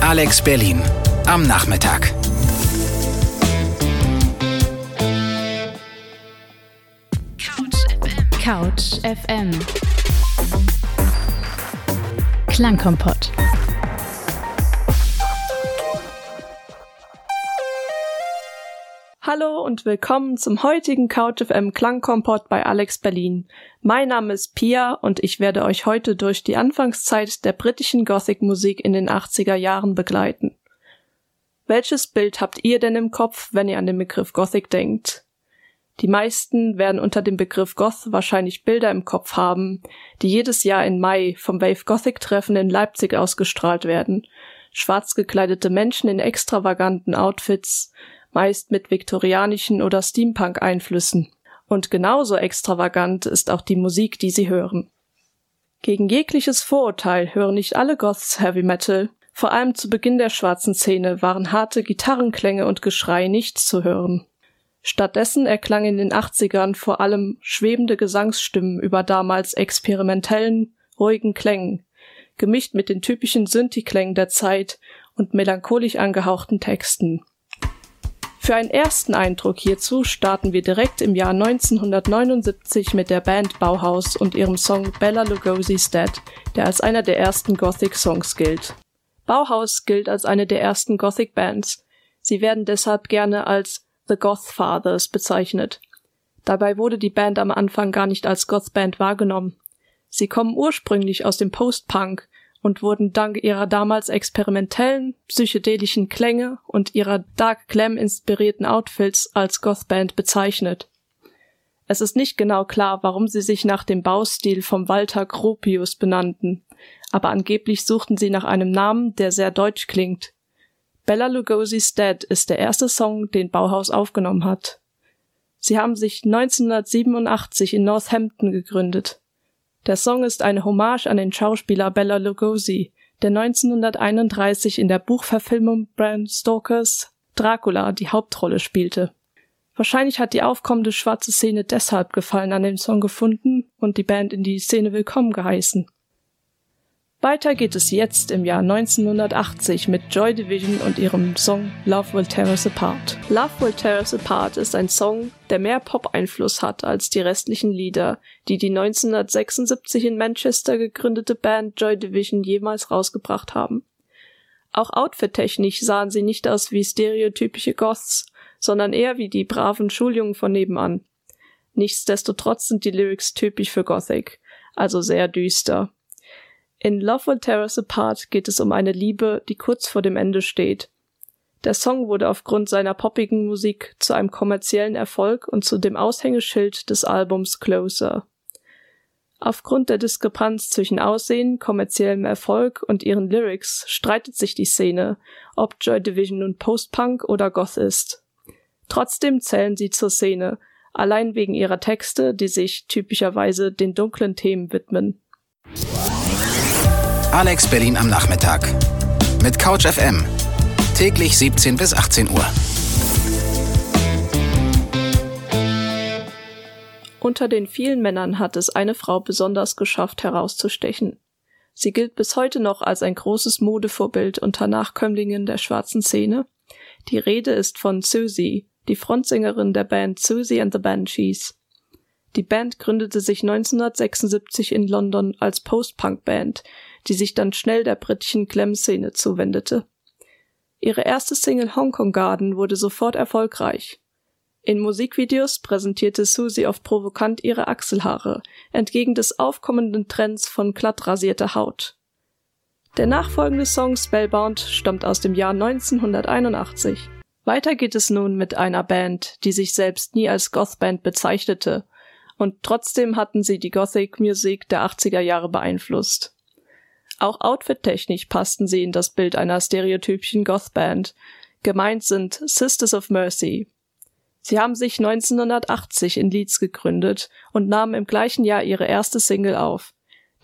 Alex Berlin am Nachmittag. Couch FM. Klangkompott. Hallo und willkommen zum heutigen Couch FM Klangkompott bei Alex Berlin. Mein Name ist Pia und ich werde euch heute durch die Anfangszeit der britischen Gothic Musik in den 80er Jahren begleiten. Welches Bild habt ihr denn im Kopf, wenn ihr an den Begriff Gothic denkt? Die meisten werden unter dem Begriff Goth wahrscheinlich Bilder im Kopf haben, die jedes Jahr im Mai vom Wave Gothic Treffen in Leipzig ausgestrahlt werden. Schwarz gekleidete Menschen in extravaganten Outfits, meist mit viktorianischen oder Steampunk-Einflüssen. Und genauso extravagant ist auch die Musik, die sie hören. Gegen jegliches Vorurteil hören nicht alle Goths Heavy Metal. Vor allem zu Beginn der schwarzen Szene waren harte Gitarrenklänge und Geschrei nicht zu hören. Stattdessen erklang in den 80ern vor allem schwebende Gesangsstimmen über damals experimentellen, ruhigen Klängen, gemischt mit den typischen Synthi-Klängen der Zeit und melancholisch angehauchten Texten. Für einen ersten Eindruck hierzu starten wir direkt im Jahr 1979 mit der Band Bauhaus und ihrem Song Bella Lugosi's Dead, der als einer der ersten Gothic-Songs gilt. Bauhaus gilt als eine der ersten Gothic-Bands. Sie werden deshalb gerne als The Goth Fathers bezeichnet. Dabei wurde die Band am Anfang gar nicht als Goth-Band wahrgenommen. Sie kommen ursprünglich aus dem Post-Punk und wurden dank ihrer damals experimentellen, psychedelischen Klänge und ihrer Dark Glam inspirierten Outfits als Gothband bezeichnet. Es ist nicht genau klar, warum sie sich nach dem Baustil vom Walter Gropius benannten, aber angeblich suchten sie nach einem Namen, der sehr deutsch klingt. Bella Lugosi's Dead ist der erste Song, den Bauhaus aufgenommen hat. Sie haben sich 1987 in Northampton gegründet. Der Song ist eine Hommage an den Schauspieler Bela Lugosi, der 1931 in der Buchverfilmung Bram Stokers Dracula die Hauptrolle spielte. Wahrscheinlich hat die aufkommende schwarze Szene deshalb Gefallen an dem Song gefunden und die Band in die Szene willkommen geheißen. Weiter geht es jetzt im Jahr 1980 mit Joy Division und ihrem Song Love Will Tear Us Apart. Love Will Tear Us Apart ist ein Song, der mehr Pop-Einfluss hat als die restlichen Lieder, die die 1976 in Manchester gegründete Band Joy Division jemals rausgebracht haben. Auch outfit-technisch sahen sie nicht aus wie stereotypische Goths, sondern eher wie die braven Schuljungen von nebenan. Nichtsdestotrotz sind die Lyrics typisch für Gothic, also sehr düster. In Love Will Tear Us Apart geht es um eine Liebe, die kurz vor dem Ende steht. Der Song wurde aufgrund seiner poppigen Musik zu einem kommerziellen Erfolg und zu dem Aushängeschild des Albums Closer. Aufgrund der Diskrepanz zwischen Aussehen, kommerziellem Erfolg und ihren Lyrics streitet sich die Szene, ob Joy Division nun Post-Punk oder Goth ist. Trotzdem zählen sie zur Szene, allein wegen ihrer Texte, die sich typischerweise den dunklen Themen widmen. Alex Berlin am Nachmittag. Mit Couch FM. Täglich 17 bis 18 Uhr. Unter den vielen Männern hat es eine Frau besonders geschafft herauszustechen. Sie gilt bis heute noch als ein großes Modevorbild unter Nachkömmlingen der schwarzen Szene. Die Rede ist von Susie, die Frontsängerin der Band Susie and the Banshees. Die Band gründete sich 1976 in London als Post-Punk-Band, die sich dann schnell der britischen Glam-Szene zuwendete. Ihre erste Single Hong Kong Garden wurde sofort erfolgreich. In Musikvideos präsentierte Susie oft provokant ihre Achselhaare, entgegen des aufkommenden Trends von glatt rasierter Haut. Der nachfolgende Song Spellbound stammt aus dem Jahr 1981. Weiter geht es nun mit einer Band, die sich selbst nie als Goth-Band bezeichnete, und trotzdem hatten sie die Gothic-Musik der 80er Jahre beeinflusst. Auch outfit-technisch passten sie in das Bild einer stereotypischen Goth-Band. Gemeint sind Sisters of Mercy. Sie haben sich 1980 in Leeds gegründet und nahmen im gleichen Jahr ihre erste Single auf.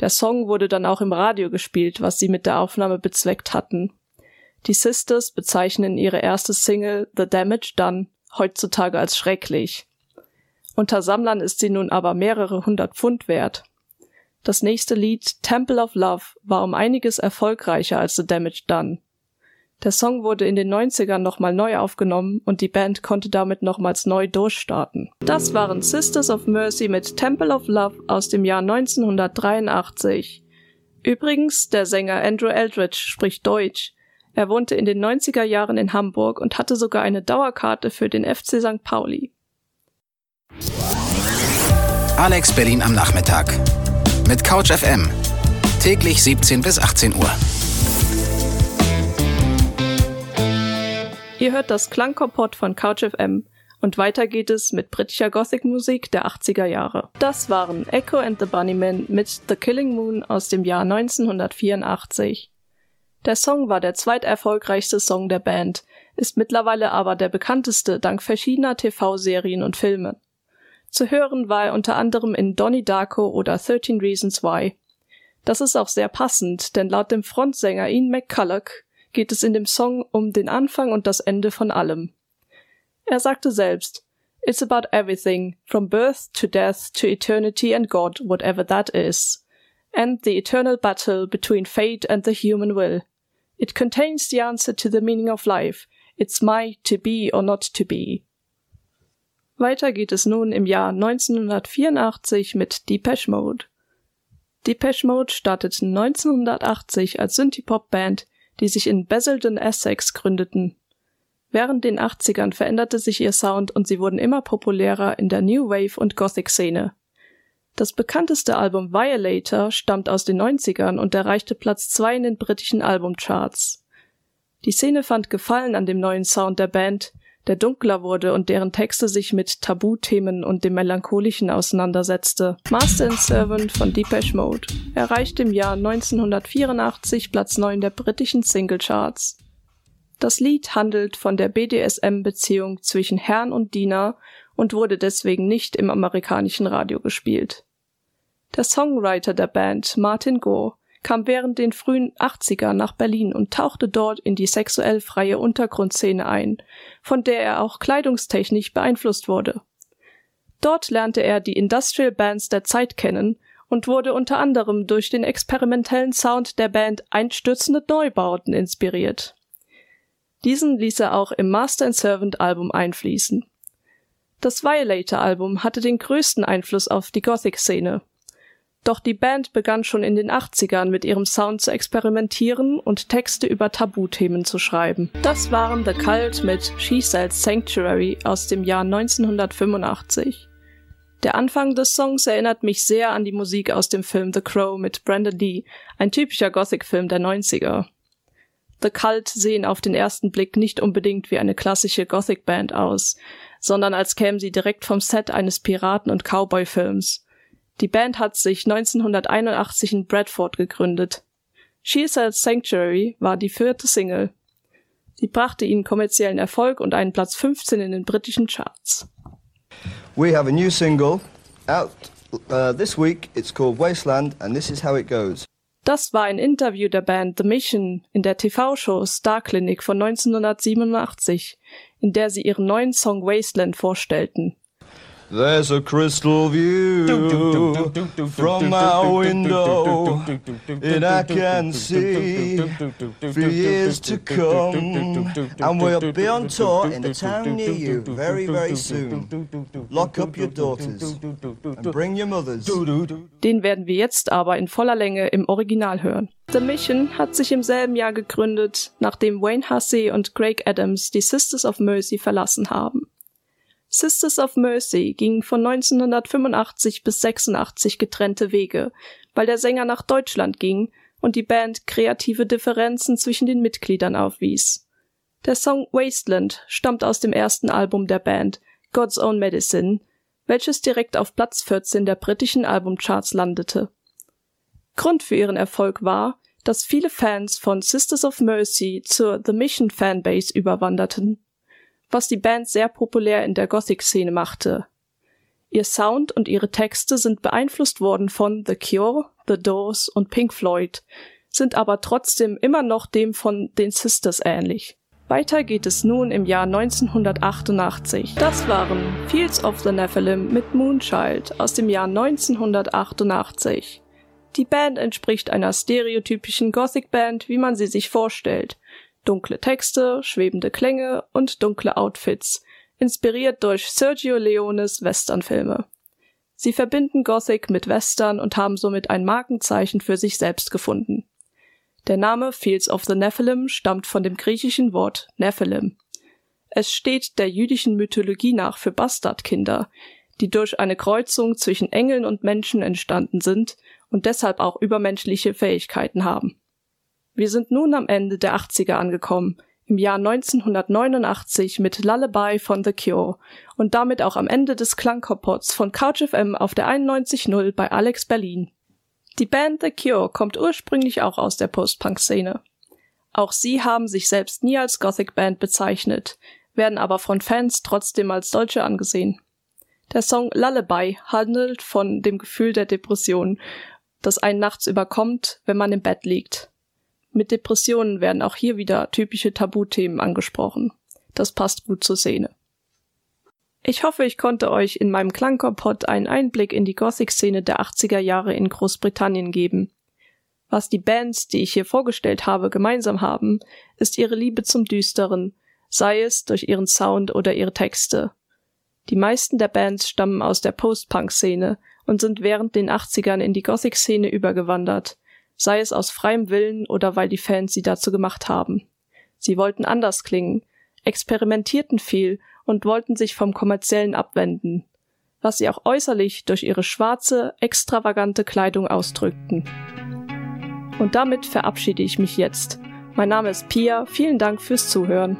Der Song wurde dann auch im Radio gespielt, was sie mit der Aufnahme bezweckt hatten. Die Sisters bezeichnen ihre erste Single The Damage Done heutzutage als schrecklich. Unter Sammlern ist sie nun aber mehrere hundert Pfund wert. Das nächste Lied Temple of Love war um einiges erfolgreicher als The Damage Done. Der Song wurde in den 90ern nochmal neu aufgenommen und die Band konnte damit nochmals neu durchstarten. Das waren Sisters of Mercy mit Temple of Love aus dem Jahr 1983. Übrigens, der Sänger Andrew Eldridge spricht Deutsch. Er wohnte in den 90er Jahren in Hamburg und hatte sogar eine Dauerkarte für den FC St. Pauli. Alex Berlin am Nachmittag. Mit Couch FM. Täglich 17 bis 18 Uhr. Ihr hört das Klangkompott von CouchFM und weiter geht es mit britischer Gothic-Musik der 80er Jahre. Das waren Echo and the Bunnymen mit The Killing Moon aus dem Jahr 1984. Der Song war der zweiterfolgreichste Song der Band, ist mittlerweile aber der bekannteste dank verschiedener TV-Serien und Filme. Zu hören war er unter anderem in Donnie Darko oder 13 Reasons Why. Das ist auch sehr passend, denn laut dem Frontsänger Ian McCulloch geht es in dem Song um den Anfang und das Ende von allem. Er sagte selbst, It's about everything, from birth to death to eternity and God, whatever that is. And the eternal battle between fate and the human will. It contains the answer to the meaning of life. It's my to be or not to be. Weiter geht es nun im Jahr 1984 mit Depeche Mode. Depeche Mode startete 1980 als Synthie-Pop-Band, die sich in Basildon, Essex gründeten. Während den 80ern veränderte sich ihr Sound und sie wurden immer populärer in der New Wave und Gothic-Szene. Das bekannteste Album Violator stammt aus den 90ern und erreichte Platz 2 in den britischen Albumcharts. Die Szene fand Gefallen an dem neuen Sound der Band, der dunkler wurde und deren Texte sich mit Tabuthemen und dem Melancholischen auseinandersetzte. Master and Servant von Depeche Mode erreichte im Jahr 1984 Platz 9 der britischen Singlecharts. Das Lied handelt von der BDSM-Beziehung zwischen Herrn und Diener und wurde deswegen nicht im amerikanischen Radio gespielt. Der Songwriter der Band, Martin Gore, kam während den frühen 80er nach Berlin und tauchte dort in die sexuell freie Untergrundszene ein, von der er auch kleidungstechnisch beeinflusst wurde. Dort lernte er die Industrial Bands der Zeit kennen und wurde unter anderem durch den experimentellen Sound der Band Einstürzende Neubauten inspiriert. Diesen ließ er auch im Master and Servant Album einfließen. Das Violator Album hatte den größten Einfluss auf die Gothic-Szene doch die Band begann schon in den 80ern mit ihrem Sound zu experimentieren und Texte über Tabuthemen zu schreiben. Das waren The Cult mit She Sells Sanctuary aus dem Jahr 1985. Der Anfang des Songs erinnert mich sehr an die Musik aus dem Film The Crow mit Brandon Lee, ein typischer Gothic-Film der 90er. The Cult sehen auf den ersten Blick nicht unbedingt wie eine klassische Gothic-Band aus, sondern als kämen sie direkt vom Set eines Piraten- und Cowboy-Films. Die Band hat sich 1981 in Bradford gegründet. She Sells Sanctuary war die vierte Single. Sie brachte ihnen kommerziellen Erfolg und einen Platz 15 in den britischen Charts. We have a new single out uh, this week. It's called Wasteland and this is how it goes. Das war ein Interview der Band The Mission in der TV-Show Star Clinic von 1987, in der sie ihren neuen Song Wasteland vorstellten. There's a crystal view from my window, and I can see for years to come. And we'll be on tour in a town near you very, very soon. Lock up your daughters and bring your mothers. Den werden wir jetzt aber in voller Länge im Original hören. The Mission hat sich im selben Jahr gegründet, nachdem Wayne Hussey und Craig Adams die Sisters of Mercy verlassen haben. Sisters of Mercy gingen von 1985 bis 86 getrennte Wege, weil der Sänger nach Deutschland ging und die Band kreative Differenzen zwischen den Mitgliedern aufwies. Der Song Wasteland stammt aus dem ersten Album der Band, God's Own Medicine, welches direkt auf Platz 14 der britischen Albumcharts landete. Grund für ihren Erfolg war, dass viele Fans von Sisters of Mercy zur The Mission Fanbase überwanderten was die Band sehr populär in der Gothic-Szene machte. Ihr Sound und ihre Texte sind beeinflusst worden von The Cure, The Doors und Pink Floyd, sind aber trotzdem immer noch dem von den Sisters ähnlich. Weiter geht es nun im Jahr 1988. Das waren Fields of the Nephilim mit Moonchild aus dem Jahr 1988. Die Band entspricht einer stereotypischen Gothic-Band, wie man sie sich vorstellt. Dunkle Texte, schwebende Klänge und dunkle Outfits, inspiriert durch Sergio Leones Westernfilme. Sie verbinden Gothic mit Western und haben somit ein Markenzeichen für sich selbst gefunden. Der Name Fields of the Nephilim stammt von dem griechischen Wort Nephilim. Es steht der jüdischen Mythologie nach für Bastardkinder, die durch eine Kreuzung zwischen Engeln und Menschen entstanden sind und deshalb auch übermenschliche Fähigkeiten haben. Wir sind nun am Ende der 80er angekommen, im Jahr 1989 mit Lullaby von The Cure und damit auch am Ende des Klangkompots von CouchFM auf der 91.0 bei Alex Berlin. Die Band The Cure kommt ursprünglich auch aus der Post-Punk-Szene. Auch sie haben sich selbst nie als Gothic-Band bezeichnet, werden aber von Fans trotzdem als solche angesehen. Der Song Lullaby handelt von dem Gefühl der Depression, das einen nachts überkommt, wenn man im Bett liegt. Mit Depressionen werden auch hier wieder typische Tabuthemen angesprochen. Das passt gut zur Szene. Ich hoffe, ich konnte euch in meinem Klangkompott einen Einblick in die Gothic-Szene der 80er Jahre in Großbritannien geben. Was die Bands, die ich hier vorgestellt habe, gemeinsam haben, ist ihre Liebe zum Düsteren, sei es durch ihren Sound oder ihre Texte. Die meisten der Bands stammen aus der Post-Punk-Szene und sind während den 80ern in die Gothic-Szene übergewandert, sei es aus freiem Willen oder weil die Fans sie dazu gemacht haben. Sie wollten anders klingen, experimentierten viel und wollten sich vom kommerziellen abwenden, was sie auch äußerlich durch ihre schwarze, extravagante Kleidung ausdrückten. Und damit verabschiede ich mich jetzt. Mein Name ist Pia, vielen Dank fürs Zuhören.